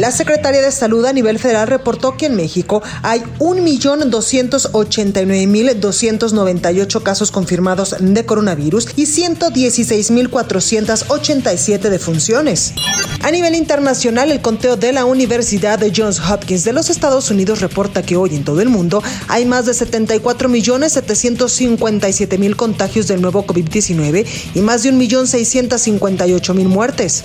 La Secretaría de Salud a nivel federal reportó que en México hay 1.289.298 casos confirmados de coronavirus y 116.487 defunciones. A nivel internacional, el conteo de la Universidad de Johns Hopkins de los Estados Unidos reporta que hoy en todo el mundo hay más de 74.757.000 contagios del nuevo COVID-19 y más de 1.658.000 muertes.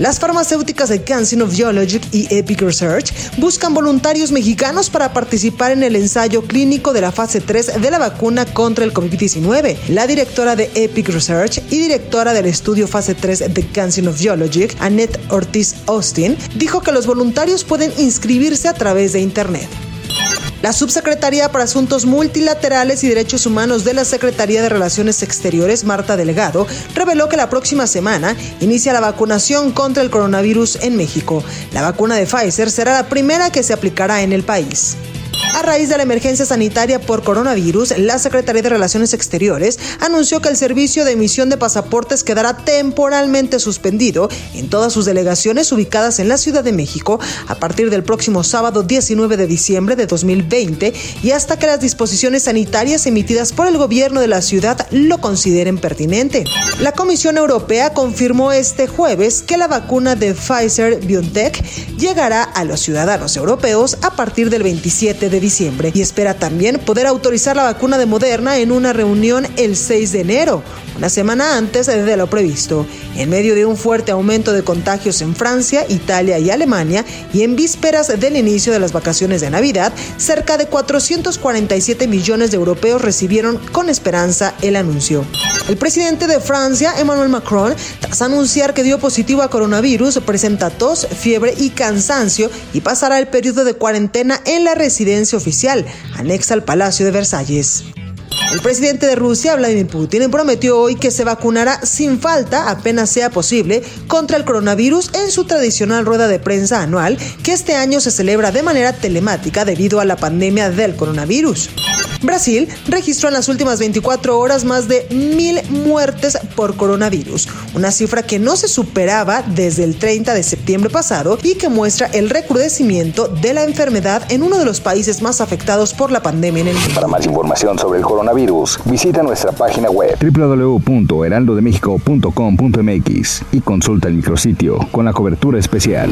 Las farmacéuticas de CanSino Biologic y Epic Research buscan voluntarios mexicanos para participar en el ensayo clínico de la fase 3 de la vacuna contra el COVID-19. La directora de Epic Research y directora del estudio fase 3 de CanSino Biologic, Annette Ortiz Austin, dijo que los voluntarios pueden inscribirse a través de Internet. La Subsecretaría para Asuntos Multilaterales y Derechos Humanos de la Secretaría de Relaciones Exteriores, Marta Delegado, reveló que la próxima semana inicia la vacunación contra el coronavirus en México. La vacuna de Pfizer será la primera que se aplicará en el país. A raíz de la emergencia sanitaria por coronavirus, la Secretaría de Relaciones Exteriores anunció que el servicio de emisión de pasaportes quedará temporalmente suspendido en todas sus delegaciones ubicadas en la Ciudad de México a partir del próximo sábado 19 de diciembre de 2020 y hasta que las disposiciones sanitarias emitidas por el gobierno de la ciudad lo consideren pertinente. La Comisión Europea confirmó este jueves que la vacuna de Pfizer BioNTech llegará a los ciudadanos europeos a partir del 27 de diciembre y espera también poder autorizar la vacuna de Moderna en una reunión el 6 de enero, una semana antes de lo previsto. En medio de un fuerte aumento de contagios en Francia, Italia y Alemania y en vísperas del inicio de las vacaciones de Navidad, cerca de 447 millones de europeos recibieron con esperanza el anuncio. El presidente de Francia, Emmanuel Macron, tras anunciar que dio positivo a coronavirus, presenta tos, fiebre y cansancio y pasará el periodo de cuarentena en la residencia oficial, anexa al Palacio de Versalles. El presidente de Rusia, Vladimir Putin, prometió hoy que se vacunará sin falta, apenas sea posible, contra el coronavirus en su tradicional rueda de prensa anual, que este año se celebra de manera telemática debido a la pandemia del coronavirus. Brasil registró en las últimas 24 horas más de mil muertes por coronavirus, una cifra que no se superaba desde el 30 de septiembre pasado y que muestra el recrudecimiento de la enfermedad en uno de los países más afectados por la pandemia en el mundo. Para más información sobre el coronavirus, visita nuestra página web www.heraldodemexico.com.mx y consulta el micrositio con la cobertura especial.